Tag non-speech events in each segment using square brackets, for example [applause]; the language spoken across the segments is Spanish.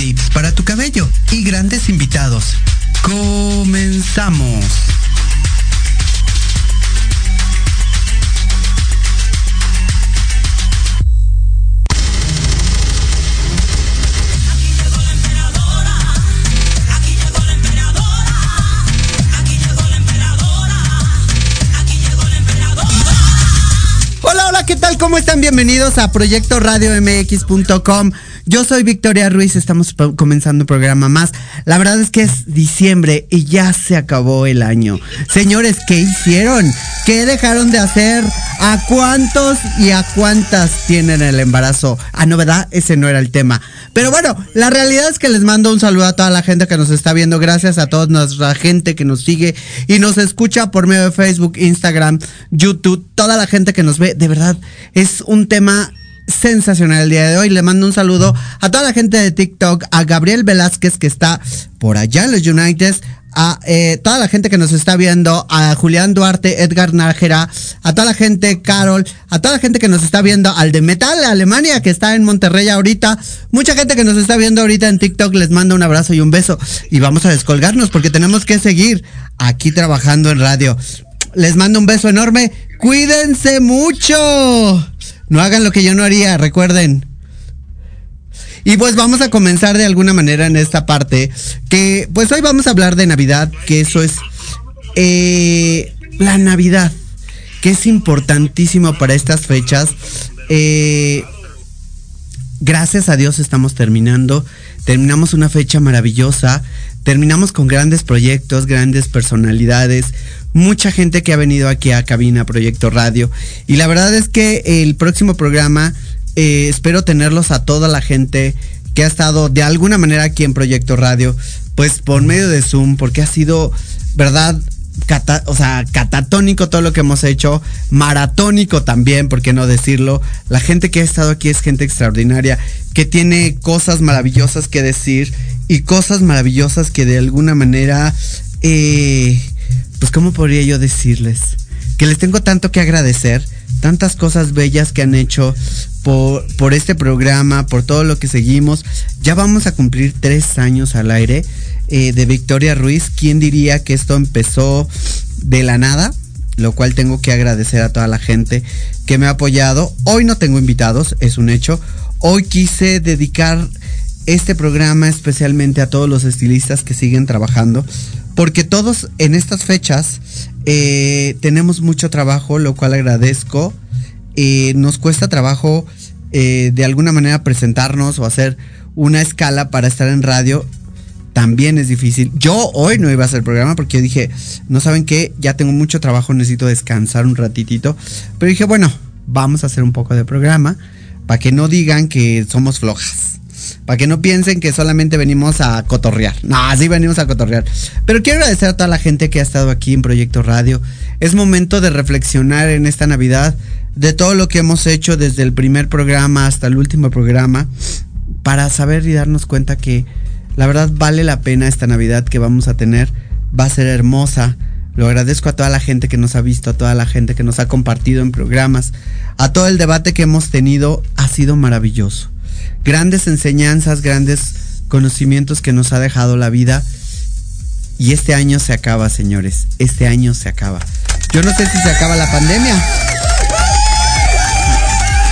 tips para tu cabello y grandes invitados. Comenzamos. Hola, hola, ¿qué tal? ¿Cómo están? Bienvenidos a Proyecto Radio MX.com. Yo soy Victoria Ruiz, estamos comenzando un programa más. La verdad es que es diciembre y ya se acabó el año. Señores, ¿qué hicieron? ¿Qué dejaron de hacer? ¿A cuántos y a cuántas tienen el embarazo? Ah, no, ¿verdad? Ese no era el tema. Pero bueno, la realidad es que les mando un saludo a toda la gente que nos está viendo. Gracias a toda nuestra gente que nos sigue y nos escucha por medio de Facebook, Instagram, YouTube. Toda la gente que nos ve, de verdad, es un tema sensacional el día de hoy. Le mando un saludo a toda la gente de TikTok, a Gabriel Velázquez que está por allá en los United, a eh, toda la gente que nos está viendo, a Julián Duarte, Edgar Nájera, a toda la gente, Carol, a toda la gente que nos está viendo, al de Metal Alemania que está en Monterrey ahorita, mucha gente que nos está viendo ahorita en TikTok, les mando un abrazo y un beso. Y vamos a descolgarnos porque tenemos que seguir aquí trabajando en radio. Les mando un beso enorme. Cuídense mucho. No hagan lo que yo no haría, recuerden. Y pues vamos a comenzar de alguna manera en esta parte, que pues hoy vamos a hablar de Navidad, que eso es eh, la Navidad, que es importantísimo para estas fechas. Eh, gracias a Dios estamos terminando, terminamos una fecha maravillosa, terminamos con grandes proyectos, grandes personalidades, mucha gente que ha venido aquí a Cabina Proyecto Radio. Y la verdad es que el próximo programa eh, espero tenerlos a toda la gente que ha estado de alguna manera aquí en Proyecto Radio, pues por medio de Zoom, porque ha sido, ¿verdad? Cata- o sea, catatónico todo lo que hemos hecho, maratónico también, ¿por qué no decirlo? La gente que ha estado aquí es gente extraordinaria, que tiene cosas maravillosas que decir y cosas maravillosas que de alguna manera, eh, pues ¿cómo podría yo decirles? Que les tengo tanto que agradecer, tantas cosas bellas que han hecho por, por este programa, por todo lo que seguimos. Ya vamos a cumplir tres años al aire eh, de Victoria Ruiz. ¿Quién diría que esto empezó de la nada? Lo cual tengo que agradecer a toda la gente que me ha apoyado. Hoy no tengo invitados, es un hecho. Hoy quise dedicar este programa especialmente a todos los estilistas que siguen trabajando, porque todos en estas fechas eh, tenemos mucho trabajo, lo cual agradezco. Eh, nos cuesta trabajo eh, de alguna manera presentarnos o hacer una escala para estar en radio. También es difícil. Yo hoy no iba a hacer programa porque yo dije, no saben qué, ya tengo mucho trabajo, necesito descansar un ratitito. Pero dije, bueno, vamos a hacer un poco de programa para que no digan que somos flojas. Para que no piensen que solamente venimos a cotorrear. No, sí venimos a cotorrear. Pero quiero agradecer a toda la gente que ha estado aquí en Proyecto Radio. Es momento de reflexionar en esta Navidad de todo lo que hemos hecho desde el primer programa hasta el último programa para saber y darnos cuenta que la verdad vale la pena esta Navidad que vamos a tener. Va a ser hermosa. Lo agradezco a toda la gente que nos ha visto, a toda la gente que nos ha compartido en programas, a todo el debate que hemos tenido. Ha sido maravilloso. Grandes enseñanzas, grandes conocimientos que nos ha dejado la vida. Y este año se acaba, señores. Este año se acaba. Yo no sé si se acaba la pandemia.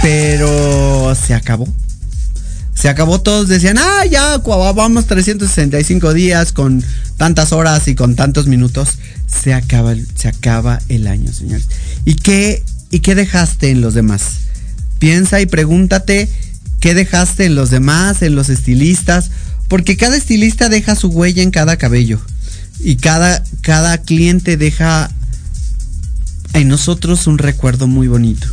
Pero se acabó. Se acabó, todos decían, ah, ya, vamos 365 días con tantas horas y con tantos minutos. Se acaba, se acaba el año, señores. ¿Y qué, ¿Y qué dejaste en los demás? Piensa y pregúntate qué dejaste en los demás, en los estilistas, porque cada estilista deja su huella en cada cabello. Y cada, cada cliente deja en nosotros un recuerdo muy bonito.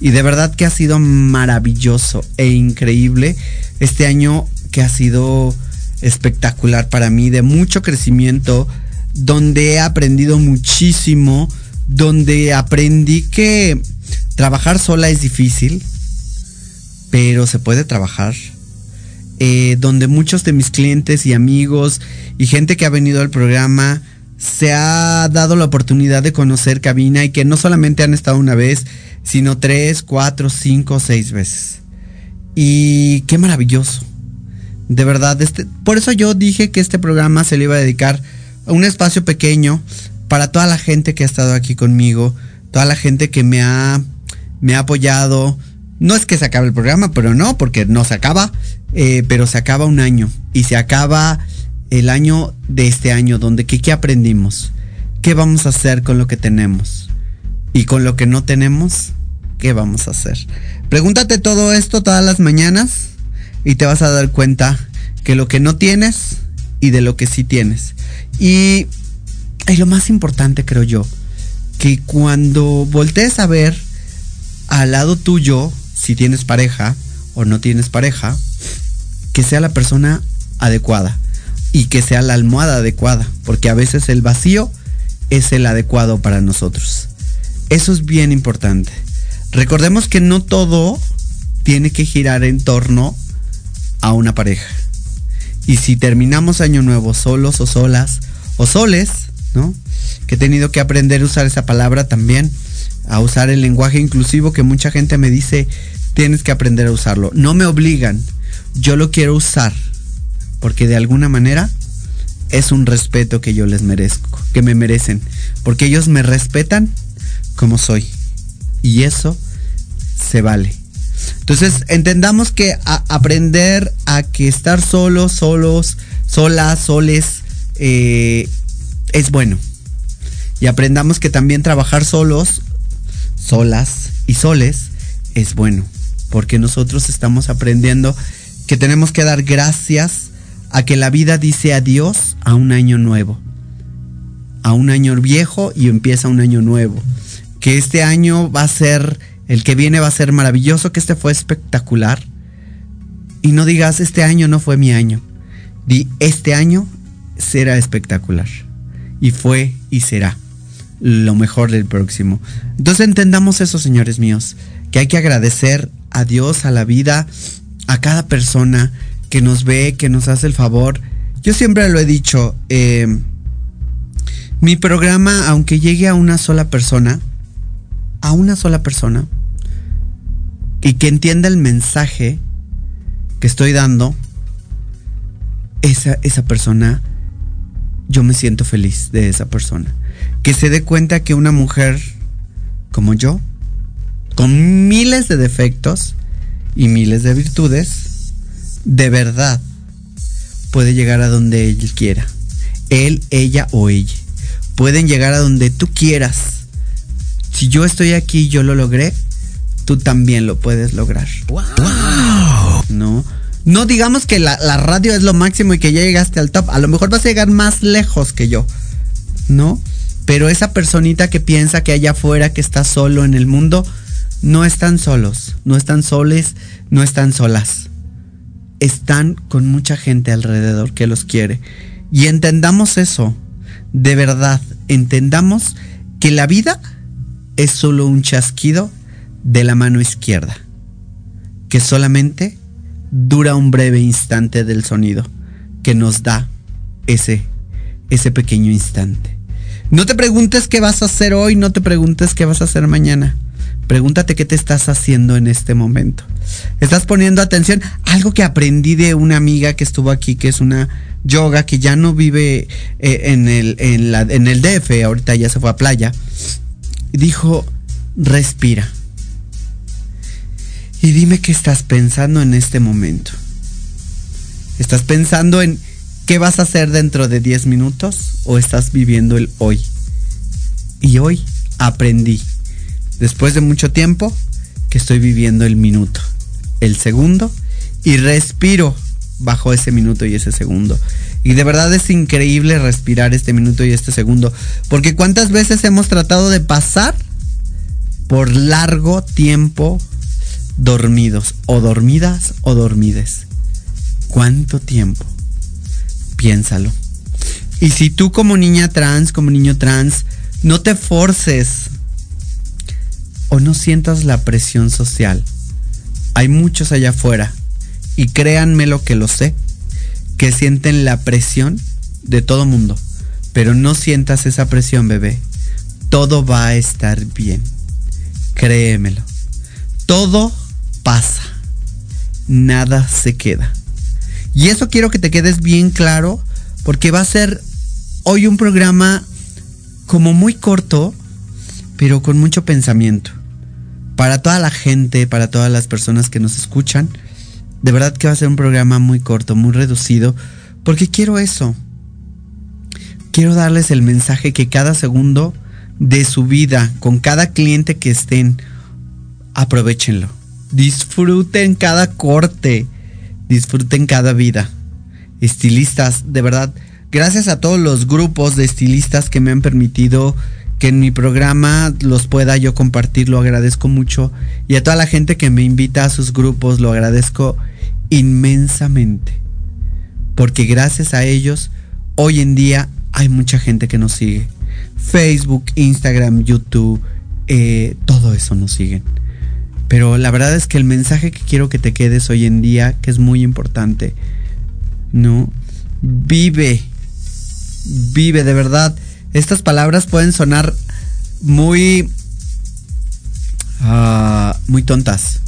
Y de verdad que ha sido maravilloso e increíble este año que ha sido espectacular para mí, de mucho crecimiento, donde he aprendido muchísimo, donde aprendí que trabajar sola es difícil, pero se puede trabajar. Eh, donde muchos de mis clientes y amigos y gente que ha venido al programa se ha dado la oportunidad de conocer cabina y que no solamente han estado una vez, sino tres, cuatro, cinco, seis veces. Y qué maravilloso. De verdad, este, por eso yo dije que este programa se le iba a dedicar a un espacio pequeño para toda la gente que ha estado aquí conmigo, toda la gente que me ha, me ha apoyado. No es que se acabe el programa, pero no, porque no se acaba, eh, pero se acaba un año y se acaba el año de este año, donde ¿qué, aprendimos? ¿Qué vamos a hacer con lo que tenemos? Y con lo que no tenemos, ¿qué vamos a hacer? Pregúntate todo esto todas las mañanas y te vas a dar cuenta que lo que no tienes y de lo que sí tienes. Y, y lo más importante creo yo, que cuando voltees a ver al lado tuyo, si tienes pareja o no tienes pareja, que sea la persona adecuada y que sea la almohada adecuada, porque a veces el vacío es el adecuado para nosotros. Eso es bien importante. Recordemos que no todo tiene que girar en torno a una pareja. Y si terminamos año nuevo solos o solas o soles, ¿no? Que he tenido que aprender a usar esa palabra también, a usar el lenguaje inclusivo que mucha gente me dice, tienes que aprender a usarlo. No me obligan, yo lo quiero usar porque de alguna manera es un respeto que yo les merezco, que me merecen, porque ellos me respetan como soy. Y eso se vale. Entonces, entendamos que aprender a que estar solos, solos, solas, soles, eh, es bueno. Y aprendamos que también trabajar solos, solas y soles es bueno. Porque nosotros estamos aprendiendo que tenemos que dar gracias a que la vida dice adiós a un año nuevo, a un año viejo y empieza un año nuevo. Que este año va a ser, el que viene va a ser maravilloso, que este fue espectacular. Y no digas, este año no fue mi año. Di, este año será espectacular. Y fue y será lo mejor del próximo. Entonces entendamos eso, señores míos, que hay que agradecer a Dios, a la vida, a cada persona que nos ve, que nos hace el favor. Yo siempre lo he dicho, eh, mi programa, aunque llegue a una sola persona, a una sola persona, y que entienda el mensaje que estoy dando, esa, esa persona, yo me siento feliz de esa persona. Que se dé cuenta que una mujer como yo, con miles de defectos y miles de virtudes, de verdad puede llegar a donde él quiera. Él, ella o ella. Pueden llegar a donde tú quieras. Si yo estoy aquí y yo lo logré, tú también lo puedes lograr. Wow. No. No digamos que la, la, radio es lo máximo y que ya llegaste al top. A lo mejor vas a llegar más lejos que yo. ¿No? Pero esa personita que piensa que allá afuera, que está solo en el mundo, no están solos. No están soles, no están solas están con mucha gente alrededor que los quiere. Y entendamos eso, de verdad, entendamos que la vida es solo un chasquido de la mano izquierda, que solamente dura un breve instante del sonido que nos da ese, ese pequeño instante. No te preguntes qué vas a hacer hoy, no te preguntes qué vas a hacer mañana. Pregúntate qué te estás haciendo en este momento. ¿Estás poniendo atención? Algo que aprendí de una amiga que estuvo aquí, que es una yoga, que ya no vive eh, en, el, en, el DF, ahorita ya se fue a playa. Dijo, respira. Y dime qué estás pensando en este momento. ¿Estás pensando en qué vas a hacer dentro de 10 minutos o estás viviendo el hoy? Y hoy aprendí después de mucho tiempo, que estoy viviendo el minuto, el segundo, y respiro bajo ese minuto y ese segundo. Y de verdad es increíble respirar este minuto y este segundo, porque cuántas veces hemos tratado de pasar por largo tiempo dormidos, o dormidas o dormides. ¿Cuánto tiempo? Piénsalo. Y si tú como niña trans, como niño trans, no te forces o no sientas la presión social. Hay muchos allá afuera, y créanme lo que lo sé, que sienten la presión de todo mundo. Pero no sientas esa presión, bebé. Todo va a estar bien. Créemelo. Todo pasa. Nada se queda. Y eso quiero que te quedes bien claro porque va a ser hoy un programa como muy corto, pero con mucho pensamiento. Para toda la gente, para todas las personas que nos escuchan, de verdad que va a ser un programa muy corto, muy reducido, porque quiero eso. Quiero darles el mensaje que cada segundo de su vida, con cada cliente que estén, aprovechenlo. Disfruten cada corte, disfruten cada vida. Estilistas, de verdad, gracias a todos los grupos de estilistas que me han permitido que en mi programa los pueda yo compartir, lo agradezco mucho. Y a toda la gente que me invita a sus grupos, lo agradezco inmensamente. Porque gracias a ellos, hoy en día hay mucha gente que nos sigue. Facebook, Instagram, YouTube, eh, todo eso nos siguen. Pero la verdad es que el mensaje que quiero que te quedes hoy en día, que es muy importante, ¿no? Vive, vive de verdad. Estas palabras pueden sonar muy, uh, muy tontas.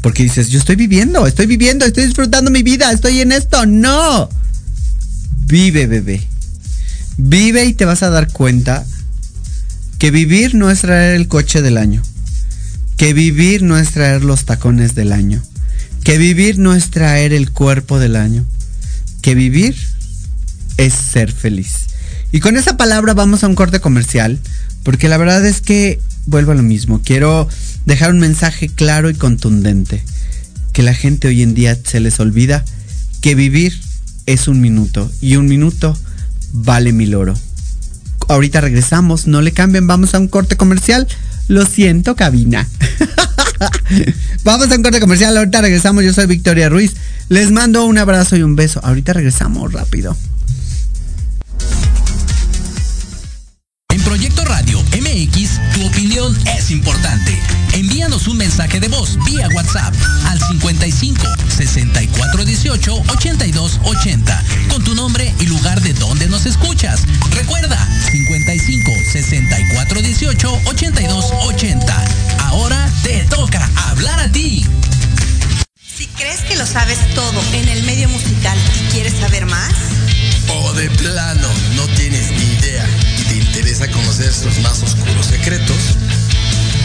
Porque dices, yo estoy viviendo, estoy viviendo, estoy disfrutando mi vida, estoy en esto. No. Vive, bebé. Vive y te vas a dar cuenta que vivir no es traer el coche del año. Que vivir no es traer los tacones del año. Que vivir no es traer el cuerpo del año. Que vivir es ser feliz. Y con esa palabra vamos a un corte comercial, porque la verdad es que vuelvo a lo mismo. Quiero dejar un mensaje claro y contundente. Que la gente hoy en día se les olvida que vivir es un minuto y un minuto vale mil oro. Ahorita regresamos, no le cambien, vamos a un corte comercial. Lo siento, cabina. [laughs] vamos a un corte comercial, ahorita regresamos. Yo soy Victoria Ruiz. Les mando un abrazo y un beso. Ahorita regresamos rápido. Importante. Envíanos un mensaje de voz vía WhatsApp al 55 64 18 82 80 con tu nombre y lugar de donde nos escuchas. Recuerda 55 64 18 82 80. Ahora te toca hablar a ti. Si crees que lo sabes todo en el medio musical y quieres saber más, o de plano no tienes ni idea y te interesa conocer sus más oscuros secretos,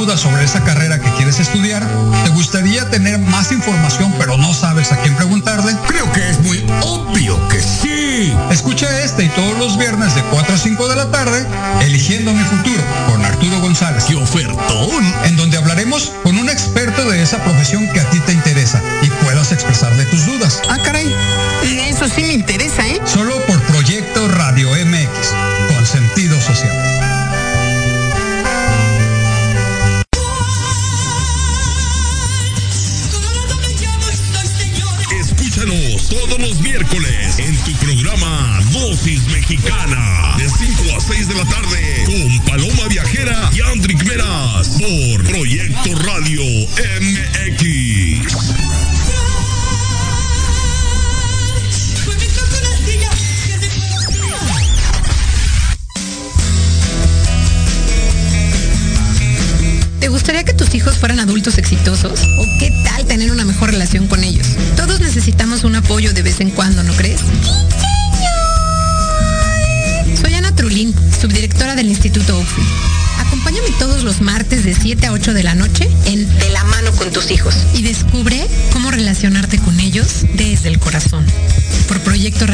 Dudas sobre esa carrera que quieres estudiar? ¿Te gustaría tener más información pero no sabes a quién preguntarle? Creo que es muy obvio que sí. Escucha este y todos los viernes de 4 a 5 de la tarde, Eligiendo mi futuro con Arturo González. ¡Qué ofertón! En donde hablaremos con un experto de esa profesión que a ti te interesa y puedas expresarle tus dudas. Ah, caray. Eso sí me interesa, ¿eh? hijos. Y descubre cómo relacionarte con ellos desde el corazón. Por proyecto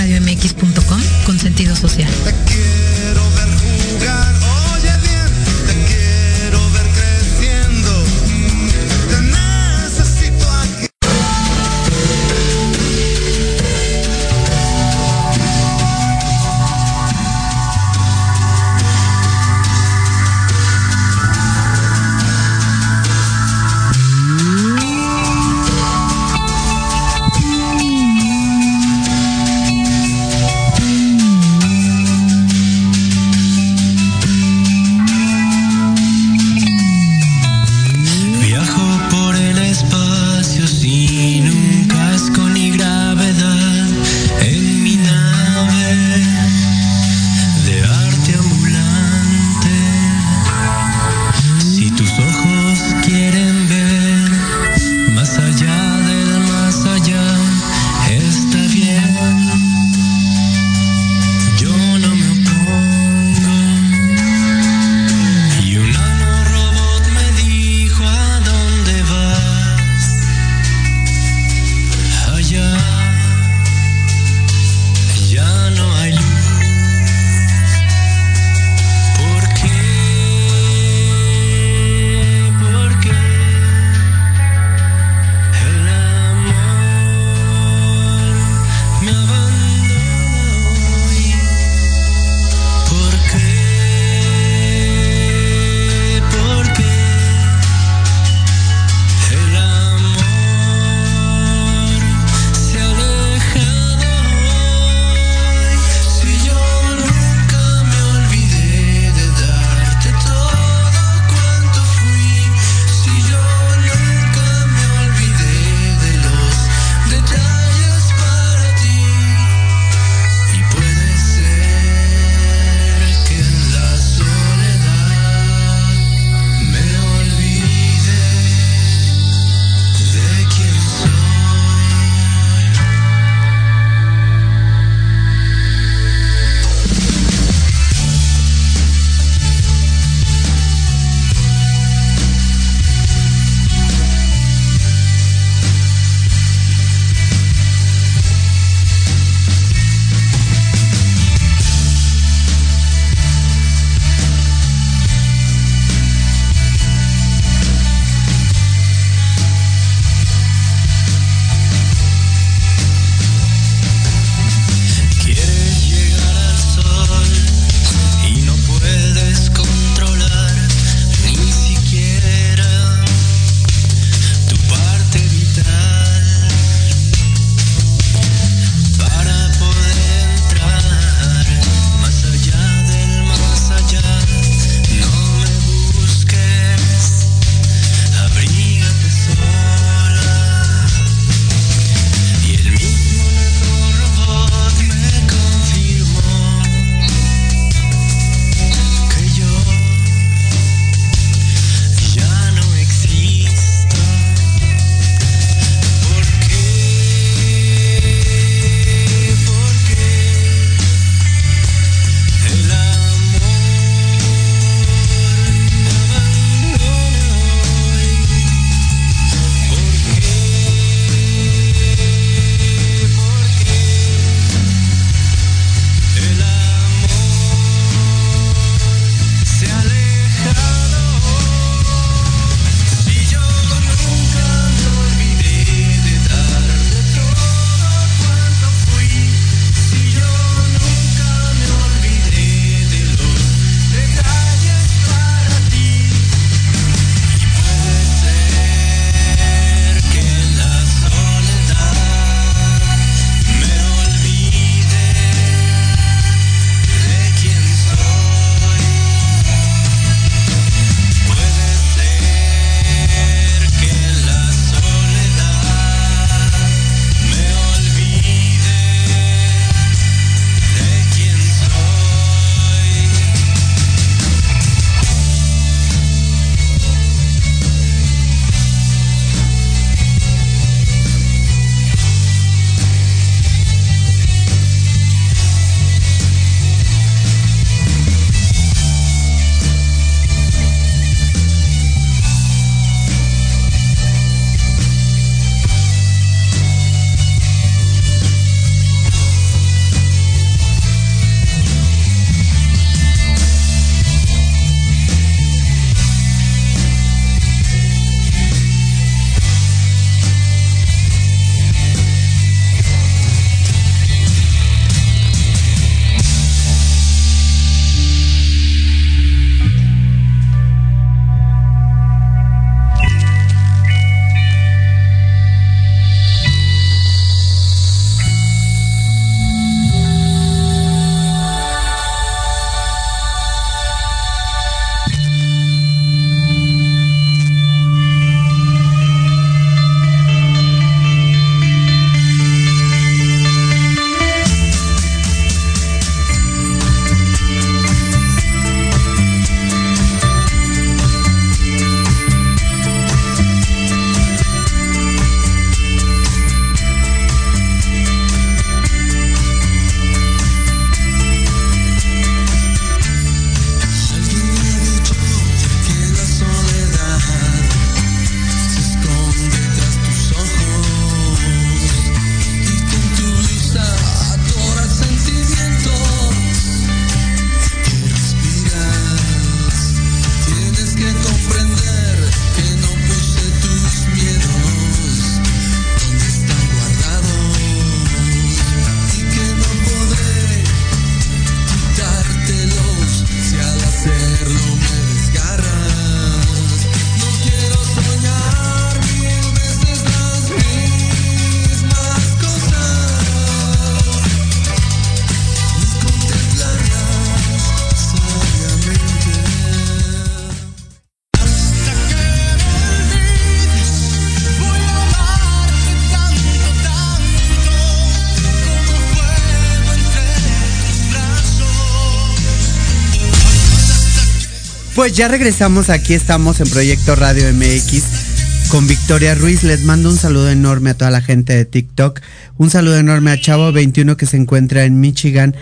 Pues ya regresamos, aquí estamos en Proyecto Radio MX con Victoria Ruiz. Les mando un saludo enorme a toda la gente de TikTok. Un saludo enorme a Chavo 21 que se encuentra en Michigan,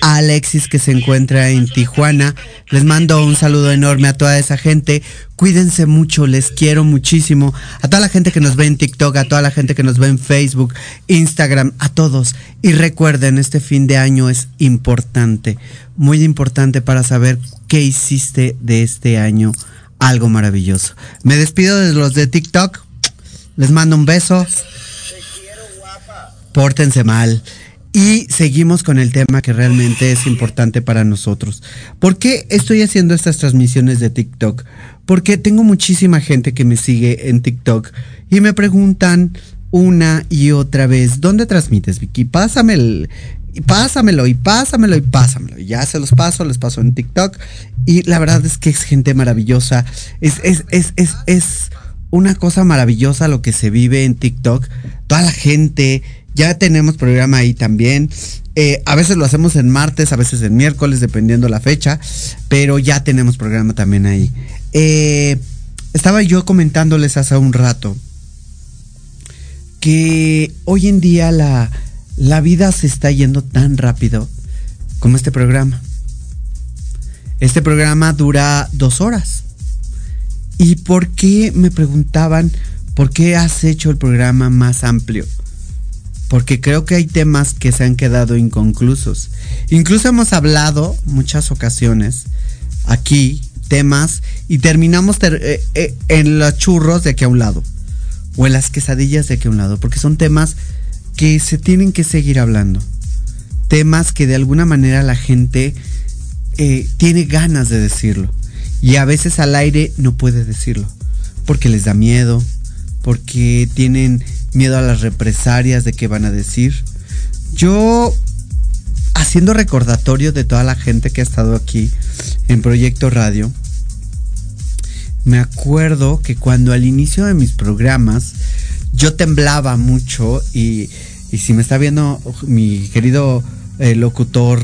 Alexis que se encuentra en Tijuana. Les mando un saludo enorme a toda esa gente. Cuídense mucho, les quiero muchísimo. A toda la gente que nos ve en TikTok, a toda la gente que nos ve en Facebook, Instagram, a todos. Y recuerden, este fin de año es importante, muy importante para saber qué hiciste de este año algo maravilloso. Me despido de los de TikTok. Les mando un beso. Pórtense mal. Y seguimos con el tema que realmente es importante para nosotros. ¿Por qué estoy haciendo estas transmisiones de TikTok? Porque tengo muchísima gente que me sigue en TikTok y me preguntan una y otra vez, ¿dónde transmites, Vicky? Pásame el, pásamelo y pásamelo y pásamelo. Y ya se los paso, les paso en TikTok. Y la verdad es que es gente maravillosa. Es, es, es, es, es una cosa maravillosa lo que se vive en TikTok. Toda la gente, ya tenemos programa ahí también. Eh, a veces lo hacemos en martes, a veces en miércoles, dependiendo la fecha. Pero ya tenemos programa también ahí. Eh, estaba yo comentándoles hace un rato que hoy en día la, la vida se está yendo tan rápido como este programa. Este programa dura dos horas. ¿Y por qué me preguntaban por qué has hecho el programa más amplio? Porque creo que hay temas que se han quedado inconclusos. Incluso hemos hablado muchas ocasiones aquí temas y terminamos eh, eh, en los churros de aquí a un lado o en las quesadillas de aquí a un lado, porque son temas que se tienen que seguir hablando. Temas que de alguna manera la gente eh, tiene ganas de decirlo. Y a veces al aire no puede decirlo. Porque les da miedo. Porque tienen miedo a las represalias de qué van a decir. Yo, haciendo recordatorio de toda la gente que ha estado aquí en Proyecto Radio, me acuerdo que cuando al inicio de mis programas yo temblaba mucho y, si me está viendo mi querido eh, locutor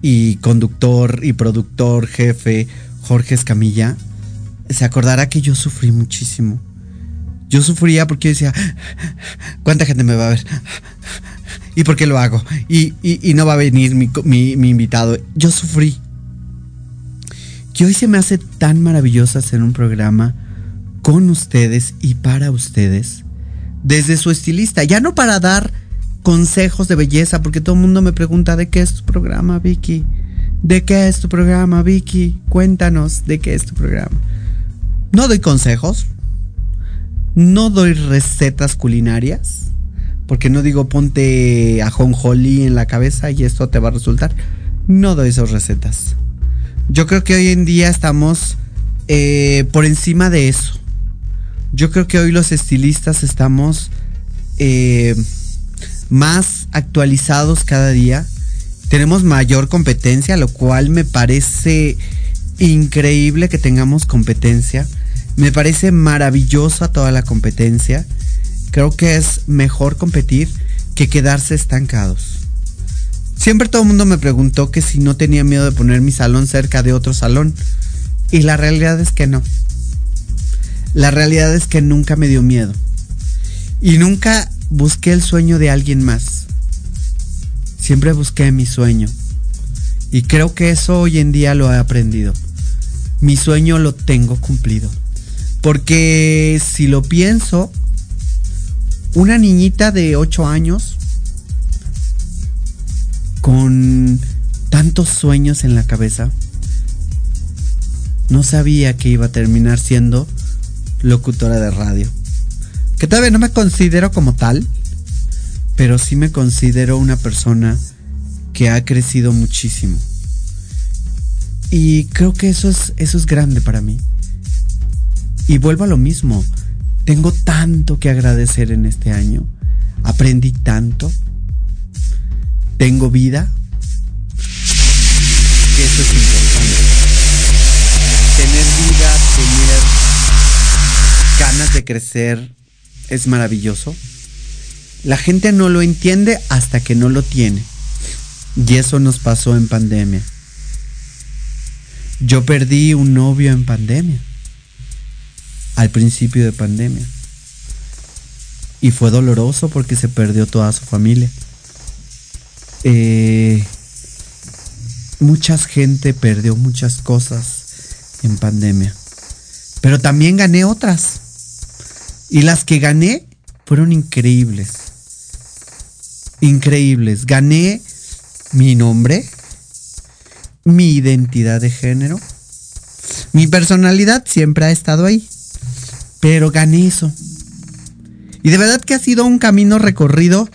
y conductor y productor jefe Jorge Escamilla, se acordará que yo sufrí muchísimo. Yo sufría porque decía, ¿cuánta gente me va a ver? ¿Y por qué lo hago? Y, no va a venir mi, mi invitado. Yo sufrí. Y hoy se me hace tan maravilloso hacer un programa con ustedes y para ustedes desde su estilista, ya no para dar consejos de belleza, porque todo el mundo me pregunta de qué es tu programa, Vicky. ¿De qué es tu programa, Vicky? Cuéntanos de qué es tu programa. No doy consejos, no doy recetas culinarias, porque no digo ponte ajonjolí en la cabeza y esto te va a resultar. No doy esas recetas. Yo creo que hoy en día estamos eh, por encima de eso. Yo creo que hoy los estilistas estamos eh, más actualizados cada día. Tenemos mayor competencia, lo cual me parece increíble que tengamos competencia. Me parece maravillosa toda la competencia. Creo que es mejor competir que quedarse estancados. Siempre todo el mundo me preguntó que si no tenía miedo de poner mi salón cerca de otro salón. Y la realidad es que no. La realidad es que nunca me dio miedo. Y nunca busqué el sueño de alguien más. Siempre busqué mi sueño. Y creo que eso hoy en día lo he aprendido. Mi sueño lo tengo cumplido. Porque si lo pienso, una niñita de 8 años con tantos sueños en la cabeza, no sabía que iba a terminar siendo locutora de radio. Que todavía no me considero como tal, pero sí me considero una persona que ha crecido muchísimo. Y creo que eso es, eso es grande para mí. Y vuelvo a lo mismo. Tengo tanto que agradecer en este año. Aprendí tanto. Tengo vida. Eso es importante. Tener vida, tener ganas de crecer es maravilloso. La gente no lo entiende hasta que no lo tiene. Y eso nos pasó en pandemia. Yo perdí un novio en pandemia. Al principio de pandemia. Y fue doloroso porque se perdió toda su familia. Eh, mucha gente perdió muchas cosas en pandemia. Pero también gané otras. Y las que gané fueron increíbles. Increíbles. Gané mi nombre, mi identidad de género. Mi personalidad siempre ha estado ahí. Pero eso. Y de verdad que ha sido un camino recorrido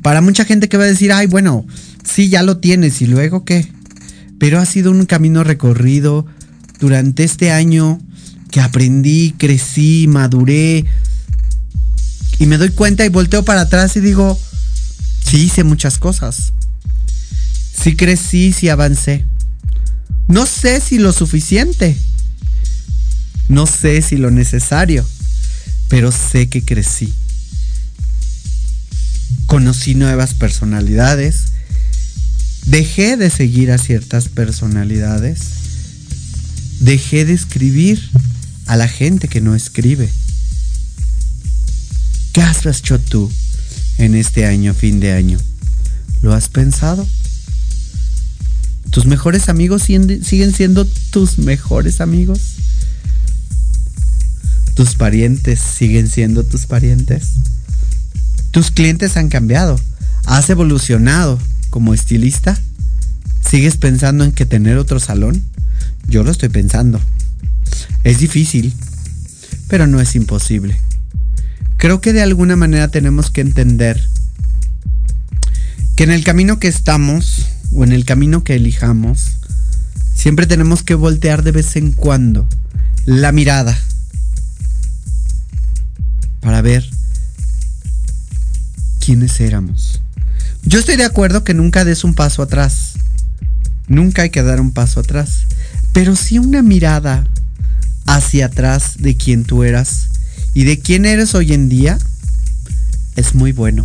para mucha gente que va a decir, ay, bueno, sí, ya lo tienes. ¿Y luego qué? Pero ha sido un camino recorrido durante este año que aprendí, crecí, maduré. Y me doy cuenta y volteo para atrás y digo, sí hice muchas cosas. Sí crecí, sí avancé. No sé si lo suficiente. No sé si lo necesario. Pero sé que crecí. Conocí nuevas personalidades. Dejé de seguir a ciertas personalidades. Dejé de escribir a la gente que no escribe. ¿Qué has hecho tú en este año, fin de año? ¿Lo has pensado? ¿Tus mejores amigos siguen siendo tus mejores amigos? ¿Tus parientes siguen siendo tus parientes? ¿Tus clientes han cambiado? ¿Has evolucionado como estilista? ¿Sigues pensando en que tener otro salón? Yo lo estoy pensando. Es difícil, pero no es imposible. Creo que de alguna manera tenemos que entender que en el camino que estamos o en el camino que elijamos, siempre tenemos que voltear de vez en cuando la mirada para ver quiénes éramos. Yo estoy de acuerdo que nunca des un paso atrás. Nunca hay que dar un paso atrás. Pero sí una mirada hacia atrás de quién tú eras y de quién eres hoy en día es muy bueno.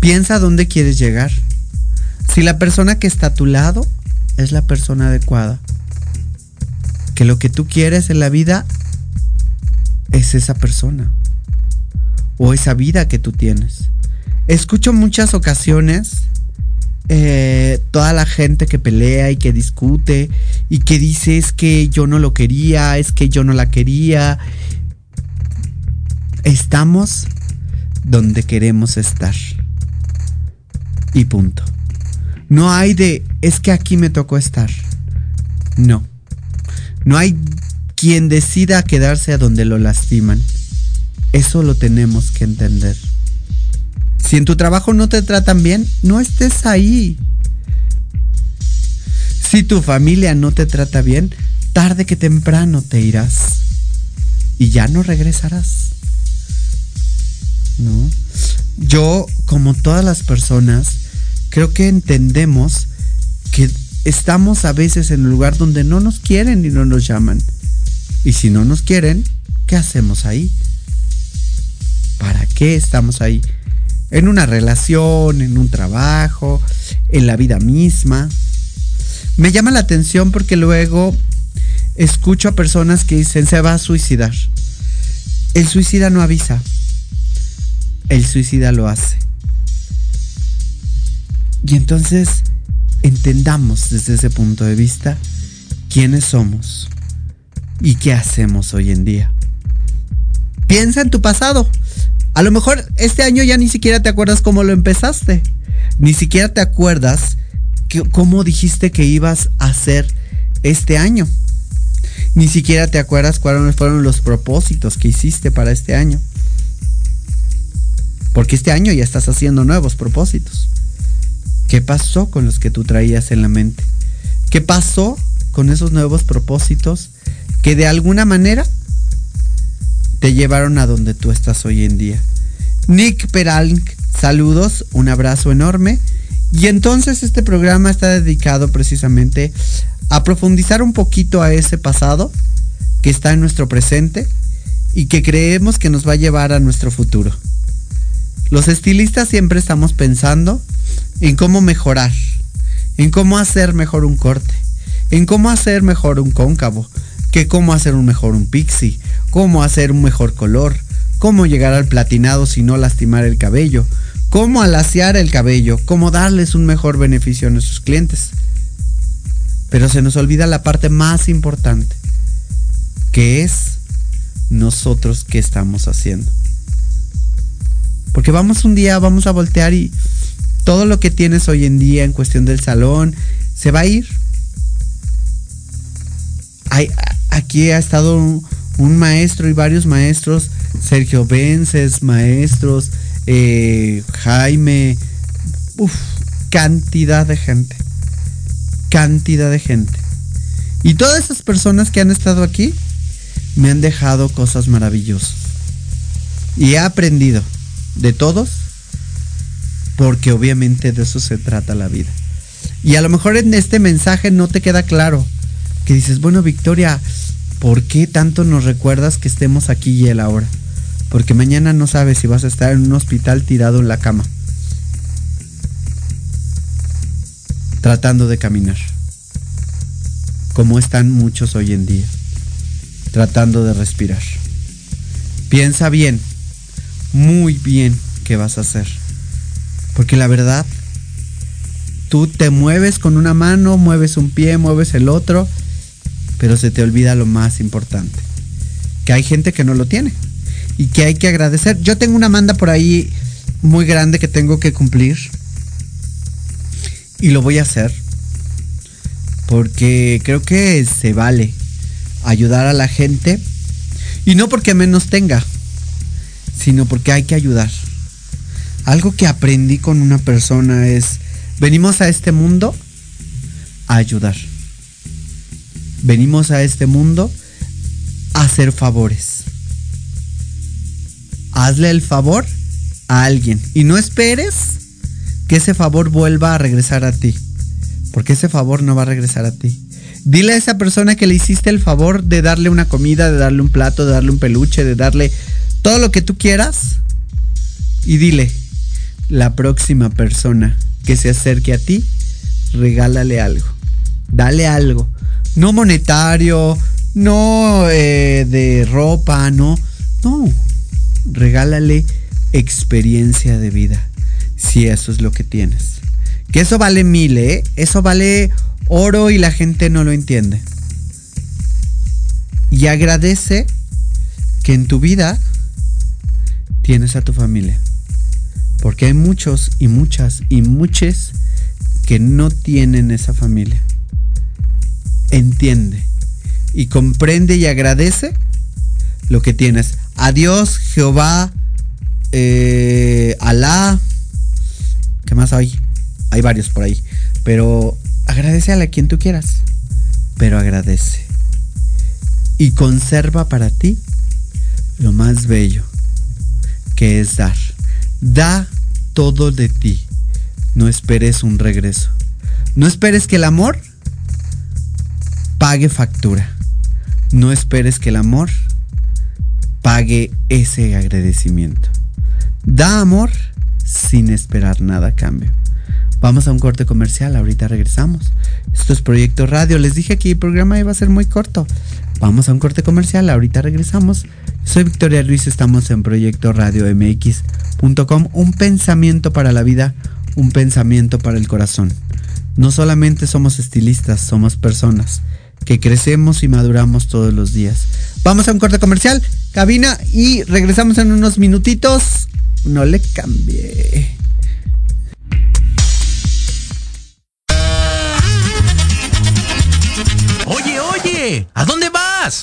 Piensa dónde quieres llegar. Si la persona que está a tu lado es la persona adecuada. Que lo que tú quieres en la vida es esa persona. O esa vida que tú tienes. Escucho muchas ocasiones eh, toda la gente que pelea y que discute y que dice es que yo no lo quería, es que yo no la quería. Estamos donde queremos estar. Y punto. No hay de, es que aquí me tocó estar. No. No hay quien decida quedarse a donde lo lastiman. Eso lo tenemos que entender. Si en tu trabajo no te tratan bien, no estés ahí. Si tu familia no te trata bien, tarde que temprano te irás. Y ya no regresarás. ¿No? Yo, como todas las personas, creo que entendemos que estamos a veces en un lugar donde no nos quieren y no nos llaman. Y si no nos quieren, ¿qué hacemos ahí? ¿Para qué estamos ahí? en una relación, en un trabajo, en la vida misma. Me llama la atención porque luego escucho a personas que dicen se va a suicidar. El suicida no avisa. El suicida lo hace. Y entonces entendamos desde ese punto de vista quiénes somos y qué hacemos hoy en día. Piensa en tu pasado. A lo mejor este año ya ni siquiera te acuerdas cómo lo empezaste. Ni siquiera te acuerdas cómo dijiste que ibas a hacer este año. Ni siquiera te acuerdas cuáles fueron los propósitos que hiciste para este año. Porque este año ya estás haciendo nuevos propósitos. ¿Qué pasó con los que tú traías en la mente? ¿Qué pasó con esos nuevos propósitos que de alguna manera te llevaron a donde tú estás hoy en día. Nick Peral, saludos, un abrazo enorme. Y entonces este programa está dedicado precisamente a profundizar un poquito a ese pasado que está en nuestro presente y que creemos que nos va a llevar a nuestro futuro. Los estilistas siempre estamos pensando en cómo mejorar, en cómo hacer mejor un corte, en cómo hacer mejor un cóncavo, que cómo hacer un mejor un pixie, cómo hacer un mejor color, cómo llegar al platinado sin no lastimar el cabello, cómo alaciar el cabello, cómo darles un mejor beneficio a nuestros clientes. Pero se nos olvida la parte más importante, que es nosotros qué estamos haciendo. Porque vamos un día, vamos a voltear y todo lo que tienes hoy en día en cuestión del salón se va a ir. Aquí ha estado un, maestro y varios maestros, Sergio Vences, maestros, eh, Jaime, cantidad de gente, cantidad de gente. Y todas esas personas que han estado aquí me han dejado cosas maravillosas. Y he aprendido de todos porque obviamente de eso se trata la vida. Y a lo mejor en este mensaje no te queda claro, que dices, bueno Victoria, ¿por qué tanto nos recuerdas que estemos aquí y él ahora? Porque mañana no sabes si vas a estar en un hospital tirado en la cama, tratando de caminar, como están muchos hoy en día, tratando de respirar. Piensa bien, muy bien qué vas a hacer porque la verdad, tú te mueves con una mano, mueves un pie, mueves el otro, pero se te olvida lo más importante. Que hay gente que no lo tiene y que hay que agradecer. Yo tengo una manda por ahí muy grande que tengo que cumplir y lo voy a hacer porque creo que se vale ayudar a la gente y no porque menos tenga, sino porque hay que ayudar. Algo que aprendí con una persona es, venimos a este mundo a ayudar. Venimos a este mundo a hacer favores. Hazle el favor a alguien y no esperes que ese favor vuelva a regresar a ti, porque ese favor no va a regresar a ti. Dile a esa persona que le hiciste el favor de darle una comida, de darle un plato, de darle un peluche, de darle todo lo que tú quieras y dile, la próxima persona que se acerque a ti, regálale algo. Dale algo. No monetario, no eh, de ropa, no. No. Regálale experiencia de vida. Si eso es lo que tienes. Que eso vale mil, ¿eh? Eso vale oro y la gente no lo entiende. Y agradece que en tu vida tienes a tu familia. Porque hay muchos y muchas y muchos que no tienen esa familia. Entiende y comprende y agradece lo que tienes. Adiós, Jehová, eh, Alá. ¿Qué más hay? Hay varios por ahí. Pero agradece a la quien tú quieras. Pero agradece. Y conserva para ti lo más bello, que es dar. Da todo de ti. No esperes un regreso. No esperes que el amor pague factura. No esperes que el amor pague ese agradecimiento. Da amor sin esperar nada a cambio. Vamos a un corte comercial, ahorita regresamos. Esto es Proyecto Radio. Les dije que el programa iba a ser muy corto. Vamos a un corte comercial, ahorita regresamos. Soy Victoria Luis, estamos en Proyecto Radio MX.com. Un pensamiento para la vida, un pensamiento para el corazón. No solamente somos estilistas, somos personas que crecemos y maduramos todos los días. Vamos a un corte comercial, cabina y regresamos en unos minutitos. No le cambie. Oye, oye, ¿a dónde vas?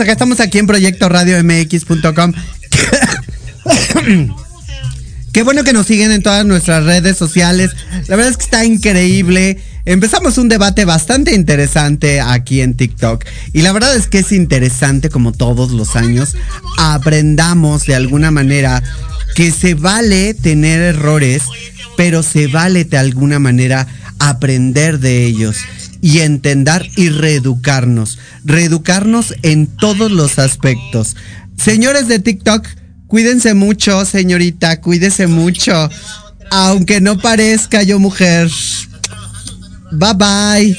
Estamos acá, estamos aquí en Proyecto Radio MX.com. [coughs] Qué bueno que nos siguen en todas nuestras redes sociales. La verdad es que está increíble. Empezamos un debate bastante interesante aquí en TikTok. Y la verdad es que es interesante como todos los años. Aprendamos de alguna manera que se vale tener errores, pero se vale de alguna manera aprender de ellos y entender y reeducarnos. Reeducarnos en todos los aspectos. Señores de TikTok, Cuídense mucho, señorita, cuídese mucho. Aunque no parezca yo mujer. Bye bye.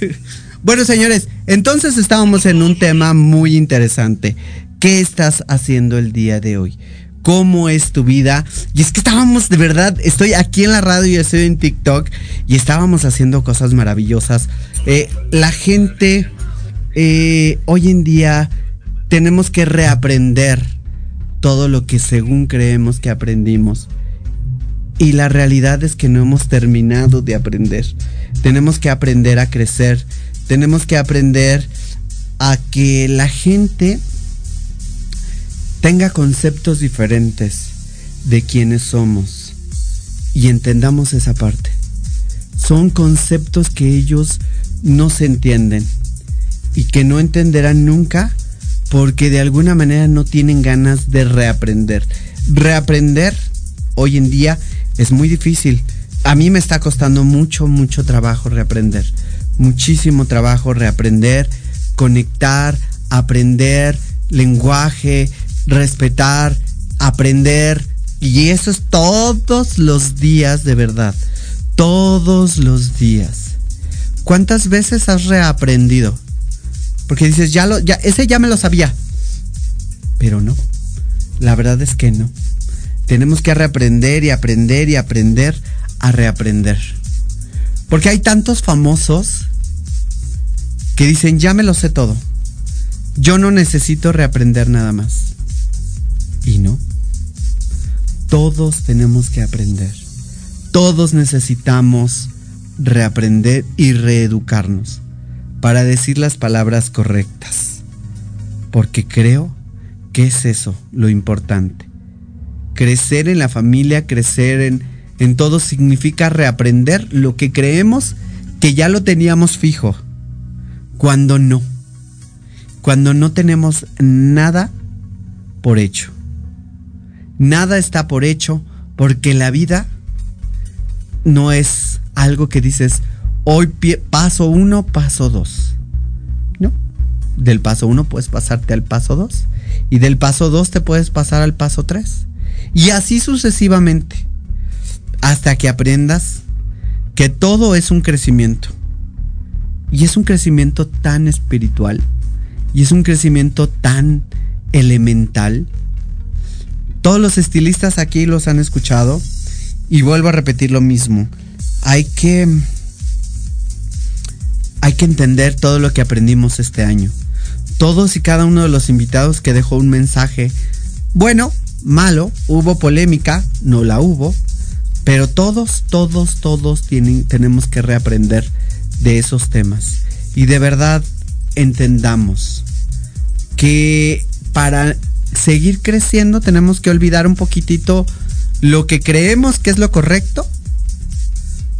[laughs] Bueno, señores, entonces estábamos en un tema muy interesante. ¿Qué estás haciendo el día de hoy? ¿Cómo es tu vida? Y es que estábamos, de verdad, estoy aquí en la radio y estoy en TikTok y estábamos haciendo cosas maravillosas. Eh, la gente eh, hoy en día tenemos que reaprender todo lo que según creemos que aprendimos. Y la realidad es que no hemos terminado de aprender. Tenemos que aprender a crecer. Tenemos que aprender a que la gente tenga conceptos diferentes de quiénes somos. Y entendamos esa parte. Son conceptos que ellos no se entienden y que no entenderán nunca porque de alguna manera no tienen ganas de reaprender. Reaprender hoy en día es muy difícil. A mí me está costando mucho, mucho trabajo reaprender. Muchísimo trabajo reaprender, conectar, aprender, lenguaje, respetar, aprender. Y eso es todos los días de verdad. Todos los días. ¿Cuántas veces has reaprendido? Porque dices, ya lo, ya, ese ya me lo sabía. Pero no. La verdad es que no. Tenemos que reaprender y aprender y aprender a reaprender. Porque hay tantos famosos que dicen, ya me lo sé todo. Yo no necesito reaprender nada más. Y no. Todos tenemos que aprender. Todos necesitamos reaprender y reeducarnos para decir las palabras correctas. Porque creo que es eso lo importante. Crecer en la familia, crecer en, en todo significa reaprender lo que creemos que ya lo teníamos fijo. Cuando no. Cuando no tenemos nada por hecho. Nada está por hecho porque la vida no es algo que dices, Hoy paso uno, paso dos. ¿No? Del paso uno puedes pasarte al paso dos. Y del paso dos te puedes pasar al paso tres. Y así sucesivamente. Hasta que aprendas que todo es un crecimiento. Y es un crecimiento tan espiritual. Y es un crecimiento tan elemental. Todos los estilistas aquí los han escuchado. Y vuelvo a repetir lo mismo. Hay que hay que entender todo lo que aprendimos este año. Todos y cada uno de los invitados que dejó un mensaje, bueno, malo, hubo polémica, no la hubo, pero todos, todos, todos tienen, tenemos que reaprender de esos temas. Y de verdad entendamos que para seguir creciendo tenemos que olvidar un poquitito lo que creemos que es lo correcto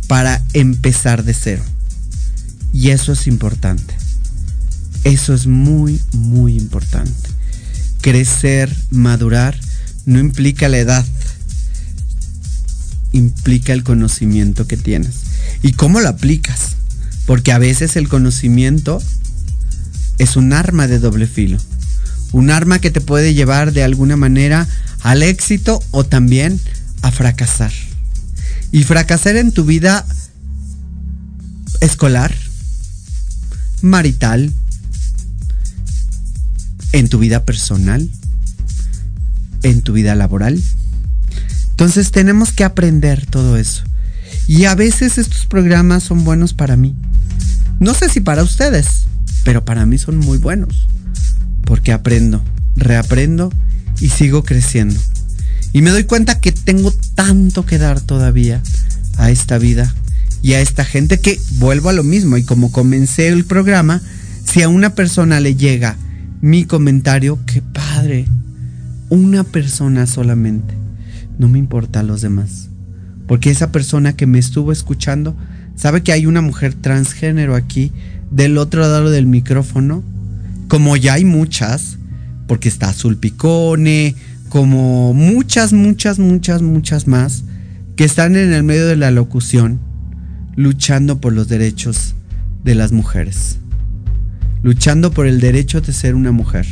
para empezar de cero. Y eso es importante. Eso es muy, muy importante. Crecer, madurar, no implica la edad. Implica el conocimiento que tienes. ¿Y cómo lo aplicas? Porque a veces el conocimiento es un arma de doble filo. Un arma que te puede llevar de alguna manera al éxito o también a fracasar. Y fracasar en tu vida escolar, marital, en tu vida personal, en tu vida laboral. Entonces tenemos que aprender todo eso. Y a veces estos programas son buenos para mí. No sé si para ustedes, pero para mí son muy buenos. Porque aprendo, reaprendo y sigo creciendo. Y me doy cuenta que tengo tanto que dar todavía a esta vida y a esta gente que vuelvo a lo mismo y como comencé el programa, Si a una persona le llega mi comentario, qué padre. Una persona solamente. No me importa a los demás. Porque esa persona que me estuvo escuchando sabe que hay una mujer transgénero aquí del otro lado del micrófono. Como ya hay muchas, porque está Azul Picone, como muchas, muchas, muchas, muchas más, que están en el medio de la locución, luchando por los derechos de las mujeres, luchando por el derecho de ser una mujer.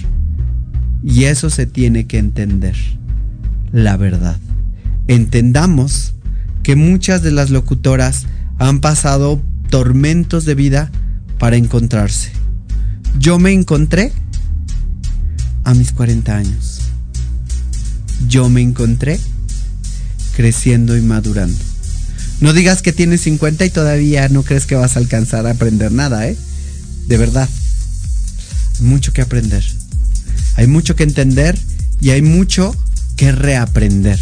Y eso se tiene que entender, la verdad. Entendamos que muchas de las locutoras han pasado tormentos de vida para encontrarse. Yo me encontré a mis 40 años. Yo me encontré creciendo y madurando. No digas que tienes 50 y todavía no crees que vas a alcanzar a aprender nada, ¿eh? De verdad. Hay mucho que aprender. Hay mucho que entender y hay mucho que reaprender.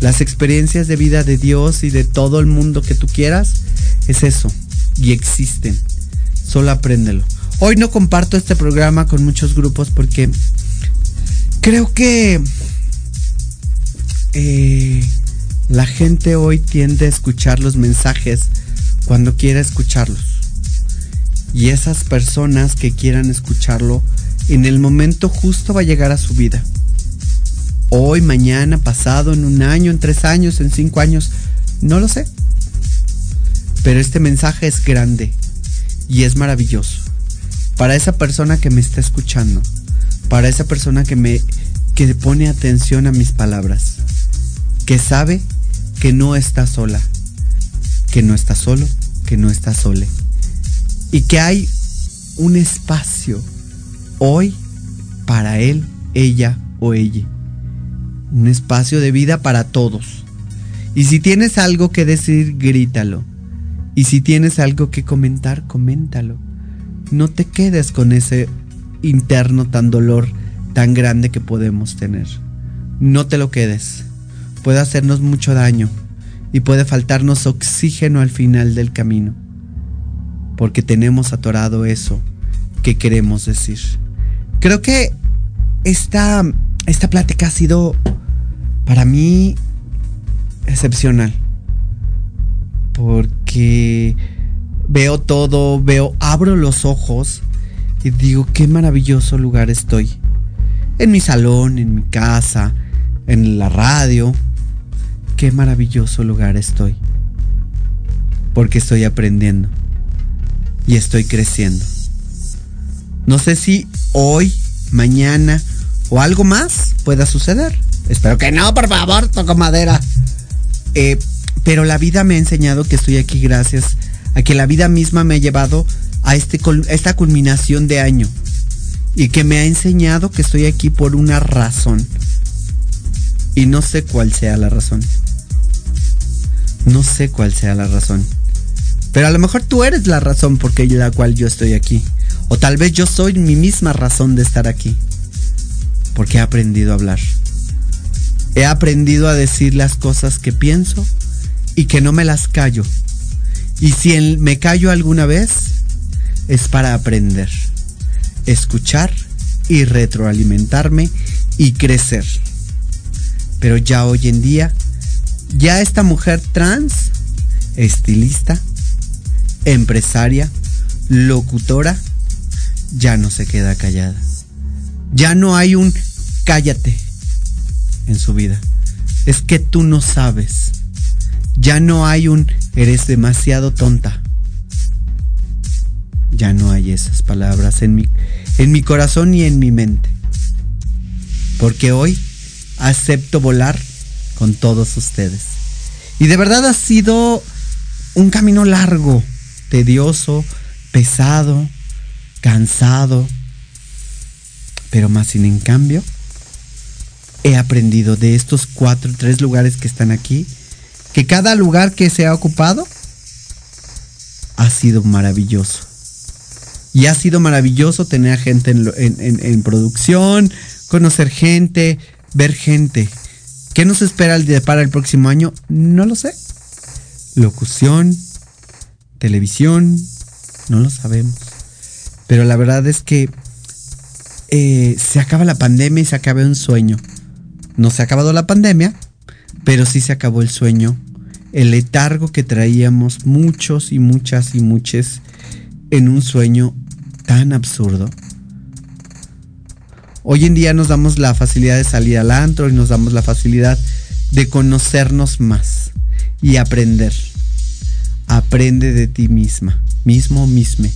Las experiencias de vida de Dios y de todo el mundo que tú quieras es eso. Y existen. Solo apréndelo. Hoy no comparto este programa con muchos grupos porque creo que eh, la gente hoy tiende a escuchar los mensajes cuando quiere escucharlos. Y esas personas que quieran escucharlo, en el momento justo va a llegar a su vida. Hoy, mañana, pasado, en un año, en tres años, en cinco años, no lo sé. Pero este mensaje es grande y es maravilloso. Para esa persona que me está escuchando, para esa persona que me que pone atención a mis palabras, que sabe que no está sola, que no está solo, que no está sole. Y que hay un espacio hoy para él, ella o ella. Un espacio de vida para todos. Y si tienes algo que decir, grítalo. Y si tienes algo que comentar, coméntalo. No te quedes con ese interno tan dolor tan grande que podemos tener. No te lo quedes puede hacernos mucho daño y puede faltarnos oxígeno al final del camino, porque tenemos atorado eso que queremos decir. Creo que esta, esta plática ha sido para mí excepcional, porque veo todo, veo, abro los ojos y digo, qué maravilloso lugar estoy. En mi salón, en mi casa, en la radio, qué maravilloso lugar estoy. Porque estoy aprendiendo. Y estoy creciendo. No sé si hoy, mañana o algo más pueda suceder. Espero que no, por favor, toco madera. Eh, pero la vida me ha enseñado que estoy aquí gracias a que la vida misma me ha llevado a este, esta culminación de año. Y que me ha enseñado que estoy aquí por una razón. Y no sé cuál sea la razón. No sé cuál sea la razón. Pero a lo mejor tú eres la razón por la cual yo estoy aquí. O tal vez yo soy mi misma razón de estar aquí. Porque he aprendido a hablar. He aprendido a decir las cosas que pienso y que no me las callo. Y si me callo alguna vez, es para aprender, escuchar y retroalimentarme y crecer. Pero ya hoy en día ya esta mujer trans, estilista, empresaria, locutora, ya no se queda callada. Ya no hay un cállate en su vida. Es que tú no sabes. Ya no hay un eres demasiado tonta. Ya no hay esas palabras en mi, en mi corazón y en mi mente. Porque hoy acepto volar con todos ustedes. Y de verdad ha sido un camino largo, tedioso, pesado, cansado, pero más sin en cambio, he aprendido de estos cuatro, tres lugares que están aquí, que cada lugar que se ha ocupado ha sido maravilloso. Y ha sido maravilloso tener gente en, en producción, conocer gente, ver gente. ¿Qué nos espera para el próximo año? No lo sé. Locución, televisión, no lo sabemos. pero la verdad es que eh, se acaba la pandemia y se acaba un sueño. No se ha acabado la pandemia, pero sí se acabó el sueño, el letargo que traíamos muchos y muchas y muchas en un sueño tan absurdo. Hoy en día nos damos la facilidad de salir al antro y nos damos la facilidad de conocernos más y aprender. Aprende de ti misma, mismo, misme.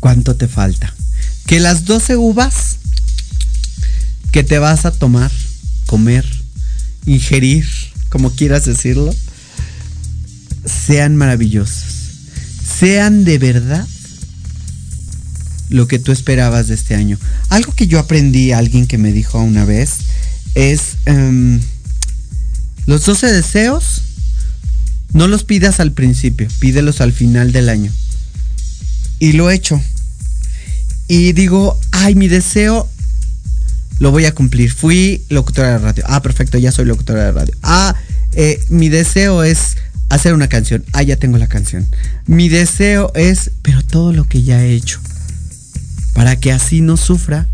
¿Cuánto te falta? Que las 12 uvas que te vas a tomar, comer, ingerir, como quieras decirlo, sean maravillosos. Sean de verdad lo que tú esperabas de este año. Algo que yo aprendí, alguien que me dijo una vez, es em, los 12 deseos, no los pidas al principio, pídelos al final del año. Y lo he hecho. Y digo, ay, mi deseo lo voy a cumplir. Fui locutora de radio. Ah, perfecto, ya soy locutora de radio. Ah, eh, mi deseo es hacer una canción. Ah, ya tengo la canción. Mi deseo es, pero todo lo que ya he hecho. Para que así no sufra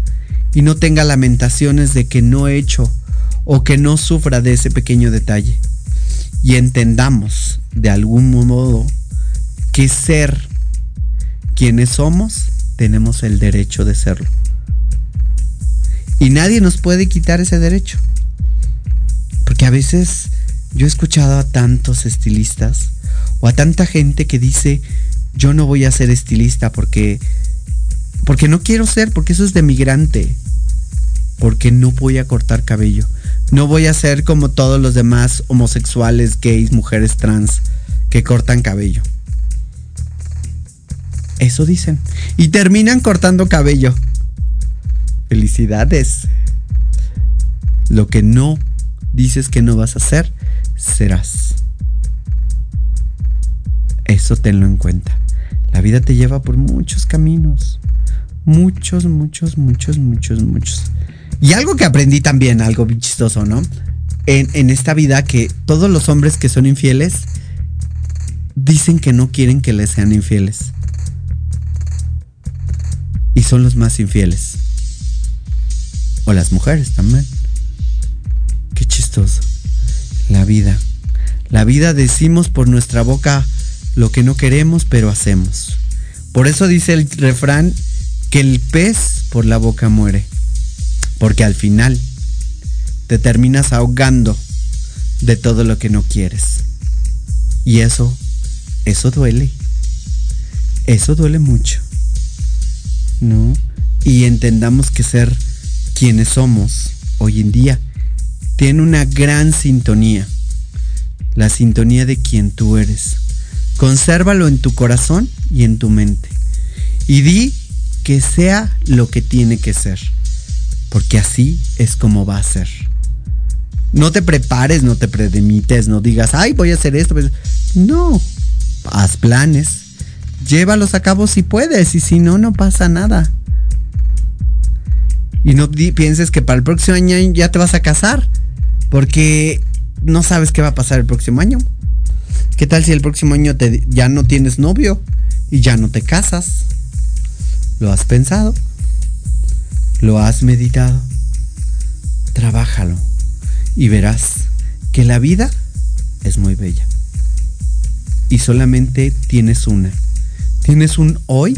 y no tenga lamentaciones de que no he hecho o que no sufra de ese pequeño detalle. Y entendamos de algún modo que ser quienes somos, tenemos el derecho de serlo. Y nadie nos puede quitar ese derecho. Porque a veces yo he escuchado a tantos estilistas o a tanta gente que dice, yo no voy a ser estilista porque porque no quiero ser, porque eso es de migrante. Porque no voy a cortar cabello. No voy a ser como todos los demás homosexuales, gays, mujeres trans que cortan cabello. Eso dicen. Y terminan cortando cabello. Felicidades. Lo que no dices que no vas a hacer, serás. Eso tenlo en cuenta. La vida te lleva por muchos caminos. Muchos, muchos, muchos, muchos, muchos. Y algo que aprendí también, algo chistoso, ¿no? En, en, esta vida que todos los hombres que son infieles dicen que no quieren que les sean infieles. Y son los más infieles. O las mujeres también. Qué chistoso. La vida. La vida decimos por nuestra boca lo que no queremos, pero hacemos. Por eso dice el refrán que el pez por la boca muere. Porque al final te terminas ahogando de todo lo que no quieres. Y eso, eso duele. Eso duele mucho. ¿No? Y entendamos que ser quienes somos hoy en día tiene una gran sintonía. La sintonía de quien tú eres. Consérvalo en tu corazón y en tu mente. Y di que sea lo que tiene que ser. Porque así es como va a ser. No te prepares, no te predemites, no digas, ay, voy a hacer esto. No, haz planes, llévalos a cabo si puedes y si no, no pasa nada. Y no pienses que para el próximo año ya te vas a casar, porque no sabes qué va a pasar el próximo año. ¿Qué tal si el próximo año ya no tienes novio y ya no te casas? ¿Lo has pensado? ¿Lo has meditado? Trabájalo y verás que la vida es muy bella. Y solamente tienes una. Tienes un hoy,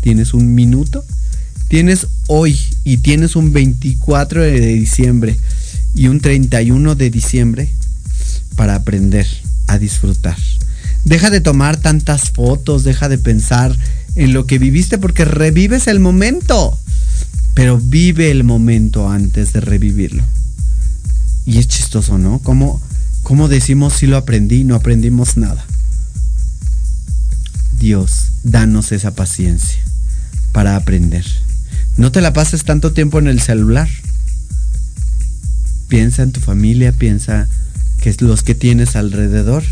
tienes un minuto, tienes hoy y tienes un 24 de diciembre y un 31 de diciembre para aprender a disfrutar. Deja de tomar tantas fotos, deja de pensar en lo que viviste porque revives el momento. Pero vive el momento antes de revivirlo. Y es chistoso, ¿no? Como decimos si lo aprendí, no aprendimos nada. Dios, danos esa paciencia para aprender. No te la pases tanto tiempo en el celular. Piensa en tu familia, piensa que los que tienes alrededor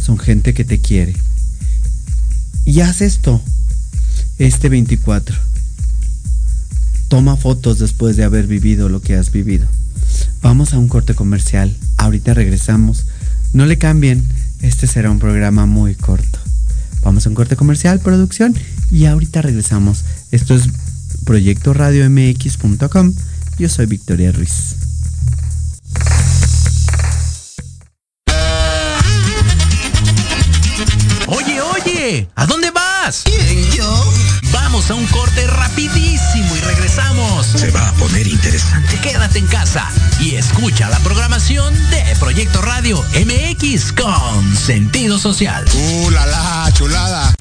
son gente que te quiere. Y haz esto este 24. Toma fotos después de haber vivido lo que has vivido. Vamos a un corte comercial. Ahorita regresamos. No le cambien. Este será un programa muy corto. Vamos a un corte comercial, producción, y ahorita regresamos. Esto es Proyecto Radio MX.com. Yo soy Victoria Ruiz. Oye, oye, ¿a dónde vas? ¿Quién, yo? Vamos a un corte rapidísimo y regresamos. Se va a poner interesante. Quédate en casa y escucha la programación de Proyecto Radio MX con sentido social. ¡Uh, la, la chulada!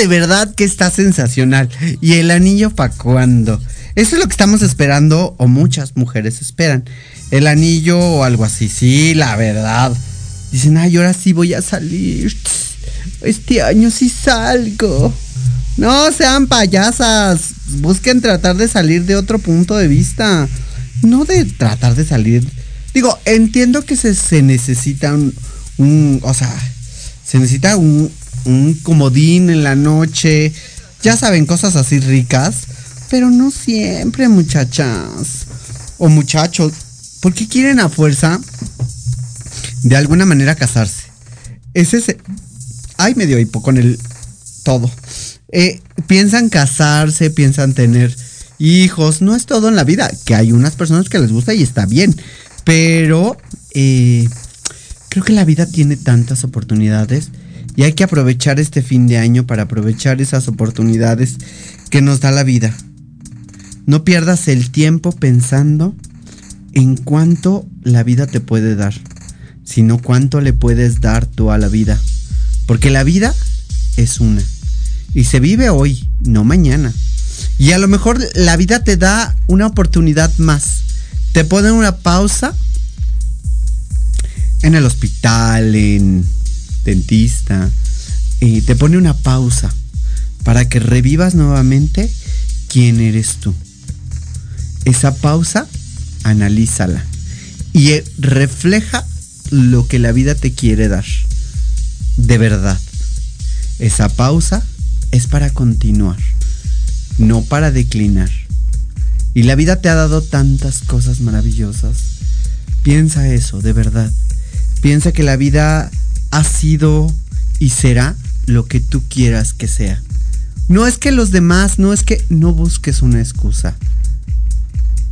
De verdad que está sensacional. ¿Y el anillo para cuándo? Eso es lo que estamos esperando, o muchas mujeres esperan. El anillo o algo así. Sí, la verdad. Dicen, ay, ahora sí voy a salir. Este año sí salgo. No sean payasas. Busquen tratar de salir de otro punto de vista. No de tratar de salir. Digo, entiendo que se, se necesita un, un. O sea, se necesita un, un comodín en la noche, ya saben, cosas así ricas, pero no siempre, muchachas o muchachos. ¿Por qué quieren a fuerza de alguna manera casarse? Es ese. Ay, medio hipo con el todo. Eh, piensan casarse, piensan tener hijos. No es todo en la vida. Que hay unas personas que les gusta y está bien. Pero eh, creo que la vida tiene tantas oportunidades y hay que aprovechar este fin de año para aprovechar esas oportunidades que nos da la vida. No pierdas el tiempo pensando en cuánto la vida te puede dar, sino cuánto le puedes dar tú a la vida. Porque la vida es una. Y se vive hoy, no mañana. Y a lo mejor la vida te da una oportunidad más. Te pone una pausa en el hospital, en dentista, y te pone una pausa para que revivas nuevamente quién eres tú. Esa pausa, analízala y eh, refleja lo que la vida te quiere dar. De verdad. Esa pausa es para continuar, no para declinar. Y la vida te ha dado tantas cosas maravillosas. Piensa eso, de verdad. Piensa que la vida ha sido y será lo que tú quieras que sea. No es que los demás, no es que no busques una excusa.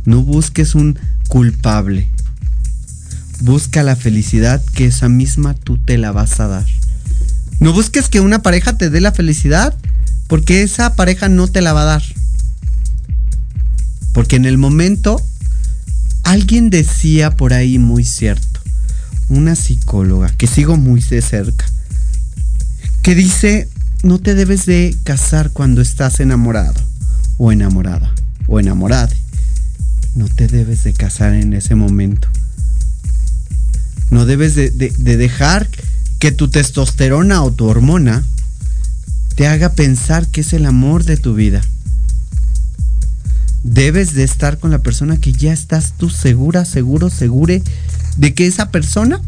No busques un culpable. Busca la felicidad que esa misma tú te la vas a dar. No busques que una pareja te dé la felicidad porque esa pareja no te la va a dar. Porque en el momento alguien decía por ahí muy cierto, una psicóloga que sigo muy de cerca, que dice, no te debes de casar cuando estás enamorado o enamorada o enamorada. No te debes de casar en ese momento. No debes de, de dejar que tu testosterona o tu hormona te haga pensar que es el amor de tu vida. Debes de estar con la persona que ya estás tú segura, seguro, segure de que esa persona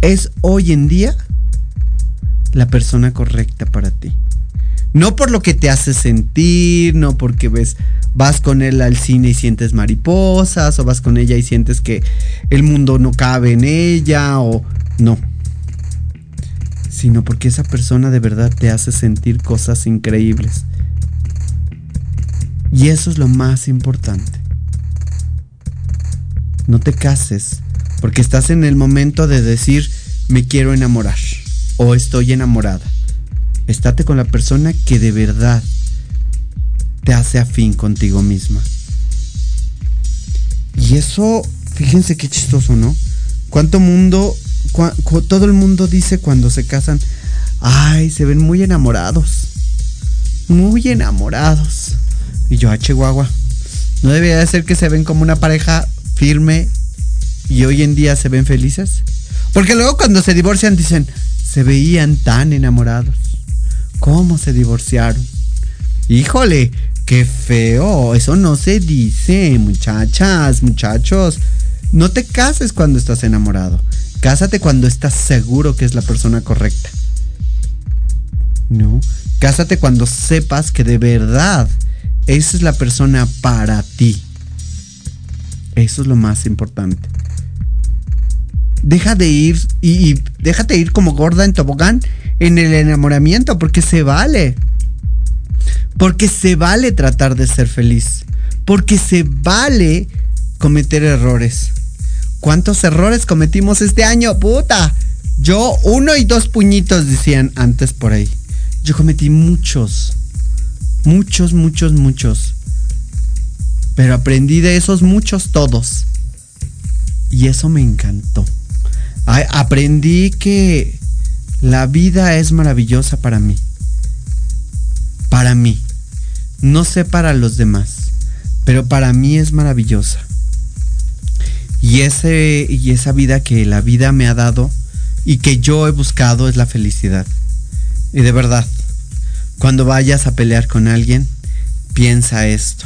es hoy en día la persona correcta para ti. No por lo que te hace sentir, no porque ves, vas con él al cine y sientes mariposas, o vas con ella y sientes que el mundo no cabe en ella, o no. Sino porque esa persona de verdad te hace sentir cosas increíbles. Y eso es lo más importante. No te cases porque estás en el momento de decir me quiero enamorar o estoy enamorada. Estate con la persona que de verdad te hace afín contigo misma. Y eso, fíjense qué chistoso, ¿no? Cuánto mundo, todo el mundo dice cuando se casan, ay, se ven muy enamorados. Muy enamorados. Y yo, a ah, Chihuahua, ¿no debería de ser que se ven como una pareja firme y hoy en día se ven felices? Porque luego cuando se divorcian dicen, se veían tan enamorados. ¿Cómo se divorciaron? Híjole, qué feo. Eso no se dice, muchachas, muchachos. No te cases cuando estás enamorado. Cásate cuando estás seguro que es la persona correcta. No. Cásate cuando sepas que de verdad esa es la persona para ti. Eso es lo más importante deja de ir y, déjate ir como gorda en tobogán en el enamoramiento, porque se vale. Porque se vale tratar de ser feliz. Porque se vale cometer errores. ¿Cuántos errores cometimos este año? Puta. Yo uno y dos puñitos decían antes por ahí. Yo cometí muchos. Muchos, muchos, muchos. Pero aprendí de esos muchos todos. Y eso me encantó. aprendí que la vida es maravillosa para mí. Para mí. No sé para los demás, pero para mí es maravillosa. Y, ese, y esa vida que la vida me ha dado y que yo he buscado es la felicidad. Y de verdad, cuando vayas a pelear con alguien, piensa esto.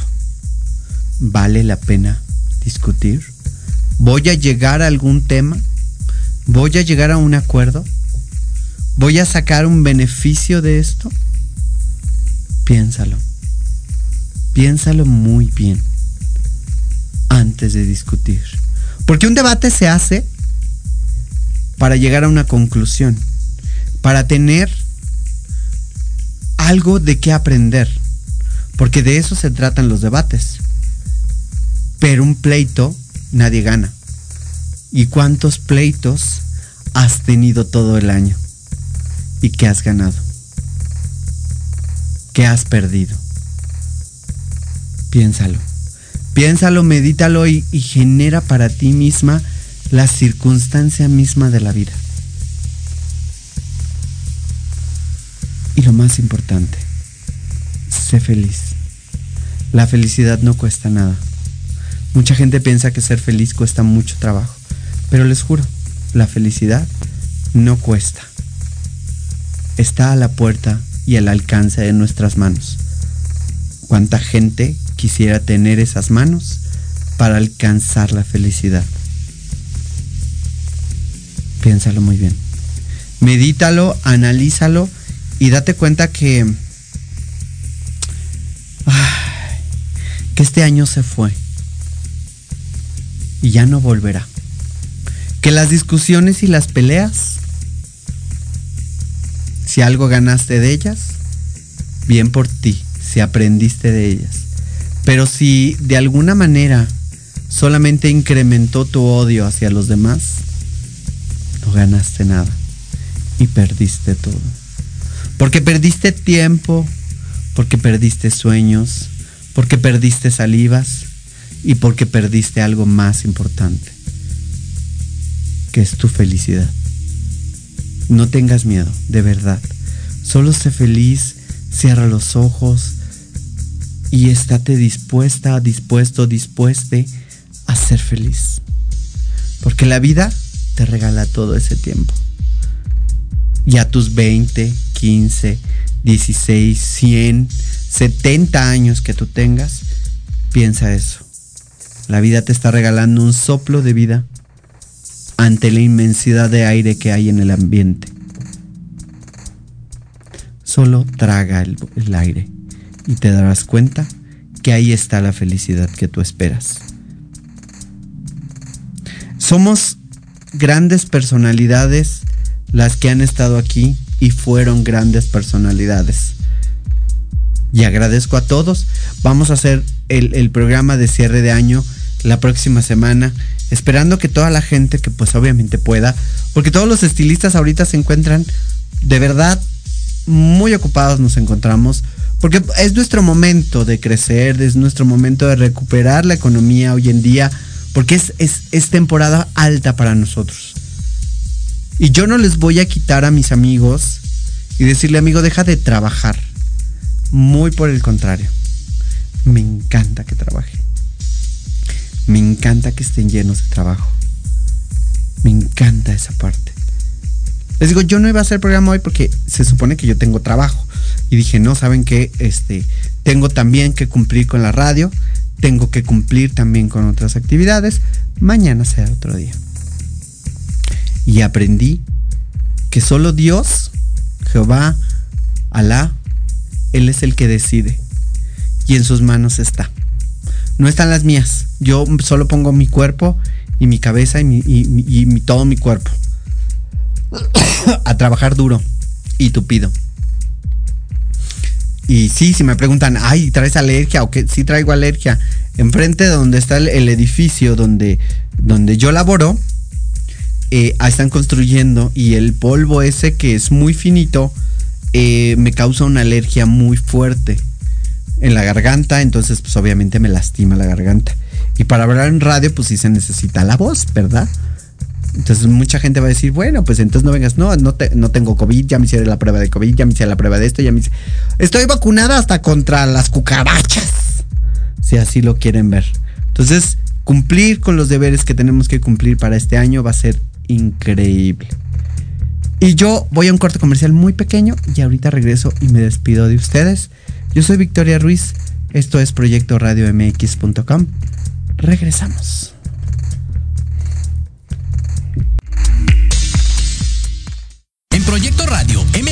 ¿Vale la pena discutir? ¿Voy a llegar a algún tema? ¿Voy a llegar a un acuerdo? ¿Voy a sacar un beneficio de esto? Piénsalo. Piénsalo muy bien antes de discutir. Porque un debate se hace para llegar a una conclusión, para tener algo de qué aprender, porque de eso se tratan los debates. Pero un pleito nadie gana. ¿Y cuántos pleitos has tenido todo el año? y qué has ganado, qué has perdido. Piénsalo, piénsalo, medítalo y, y genera para ti misma la circunstancia misma de la vida. Y lo más importante, sé feliz. La felicidad no cuesta nada. Mucha gente piensa que ser feliz cuesta mucho trabajo, pero les juro, la felicidad no cuesta está a la puerta y al alcance de nuestras manos. ¿Cuánta gente quisiera tener esas manos para alcanzar la felicidad? Piénsalo muy bien. Medítalo, analízalo y date cuenta que que este año se fue y ya no volverá. Que las discusiones y las peleas si algo ganaste de ellas, bien por ti, si aprendiste de ellas. Pero si de alguna manera solamente incrementó tu odio hacia los demás, no ganaste nada y perdiste todo. Porque perdiste tiempo, porque perdiste sueños, porque perdiste salivas y porque perdiste algo más importante, que es tu felicidad. No tengas miedo, de verdad. Solo sé feliz, cierra los ojos y estate dispuesta, dispuesto, dispueste a ser feliz. Porque la vida te regala todo ese tiempo. Y a tus 20, 15, 16, 100, 70 años que tú tengas, piensa eso. La vida te está regalando un soplo de vida ante la inmensidad de aire que hay en el ambiente. Solo traga el, aire y te darás cuenta que ahí está la felicidad que tú esperas. Somos grandes personalidades las que han estado aquí y fueron grandes personalidades. Y agradezco a todos. Vamos a hacer el, el programa de cierre de año la próxima semana esperando que toda la gente que pues obviamente pueda, porque todos los estilistas ahorita se encuentran de verdad muy ocupados nos encontramos, porque es nuestro momento de crecer, es nuestro momento de recuperar la economía hoy en día, porque es, es, es temporada alta para nosotros. Y yo no les voy a quitar a mis amigos y decirle, amigo, deja de trabajar. Muy por el contrario. Me encanta que trabaje. Me encanta que estén llenos de trabajo. Me encanta esa parte. Les digo, yo no iba a hacer programa hoy porque se supone que yo tengo trabajo. Y dije, no, saben que este, tengo también que cumplir con la radio, tengo que cumplir también con otras actividades. Mañana será otro día. Y aprendí que solo Dios, Jehová, Alá, Él es el que decide. Y en sus manos está. No están las mías. Yo solo pongo mi cuerpo y mi cabeza y, todo mi cuerpo. [coughs] a trabajar duro y tupido. Y sí, si me preguntan, ay, ¿traes alergia? O que sí traigo alergia. Enfrente de donde está el, edificio donde, donde yo laboro, eh, están construyendo y el polvo ese que es muy finito eh, me causa una alergia muy fuerte. en la garganta, entonces pues obviamente me lastima la garganta. Y para hablar en radio pues sí se necesita la voz, ¿verdad? Entonces mucha gente va a decir, bueno, pues entonces no vengas, no, no, te, no tengo COVID, ya me hicieron la prueba de COVID, ya me hicieron la prueba de esto, ya me hice... Estoy vacunada hasta contra las cucarachas, si así lo quieren ver. Entonces, cumplir con los deberes que tenemos que cumplir para este año va a ser increíble. Y yo voy a un corte comercial muy pequeño y ahorita regreso y me despido de ustedes. Yo soy Victoria Ruiz, esto es Proyecto Radio MX.com. Regresamos. En Proyecto Radio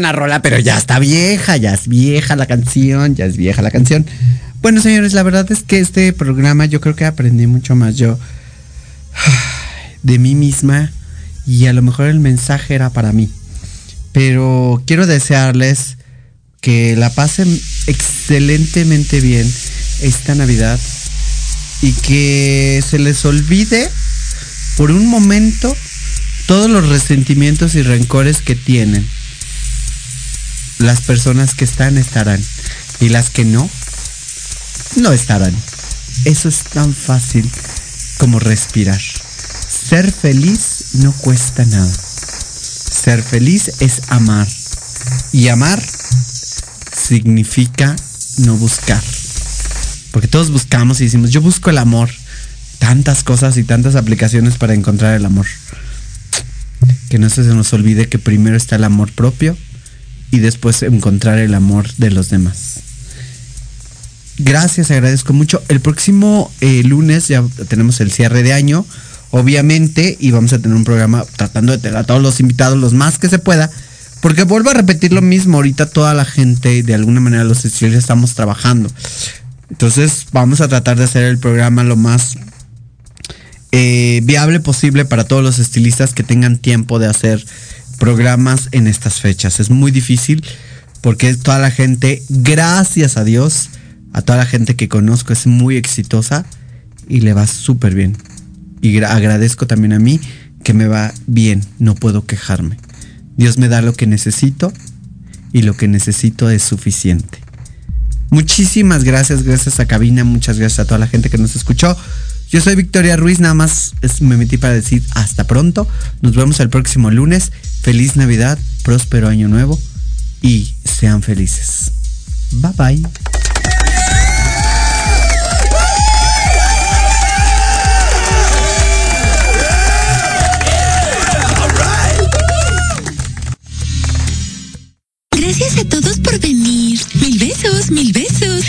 Buena rola, pero ya está vieja, ya es vieja la canción, ya es vieja la canción. Bueno, señores, la verdad es que este programa yo creo que aprendí mucho más yo [sighs] de mí misma y a lo mejor el mensaje era para mí. Pero quiero desearles que la pasen excelentemente bien esta Navidad y que se les olvide por un momento todos los resentimientos y rencores que tienen. Las personas que están estarán y las que no, no estarán. Eso es tan fácil como respirar. Ser feliz no cuesta nada. Ser feliz es amar. Y amar significa no buscar. Porque todos buscamos y decimos, yo busco el amor. Tantas cosas y tantas aplicaciones para encontrar el amor. Que no se nos olvide que primero está el amor propio y después encontrar el amor de los demás. Gracias, agradezco mucho. El próximo eh, lunes ya tenemos el cierre de año, obviamente, y vamos a tener un programa tratando de tener a todos los invitados los más que se pueda, porque vuelvo a repetir lo mismo, ahorita toda la gente, de alguna manera los estilistas estamos trabajando. Entonces vamos a tratar de hacer el programa lo más eh, viable posible para todos los estilistas que tengan tiempo de hacer programas en estas fechas. Es muy difícil porque toda la gente, gracias a Dios, a toda la gente que conozco es muy exitosa y le va súper bien. Y agradezco también a mí que me va bien, no puedo quejarme. Dios me da lo que necesito y lo que necesito es suficiente. Muchísimas gracias, gracias a Cabina, muchas gracias a toda la gente que nos escuchó. Yo soy Victoria Ruiz, nada más me metí para decir hasta pronto. Nos vemos el próximo lunes. Feliz Navidad, próspero año nuevo y sean felices. Bye bye. Gracias a todos por venir. Mil besos, mil besos,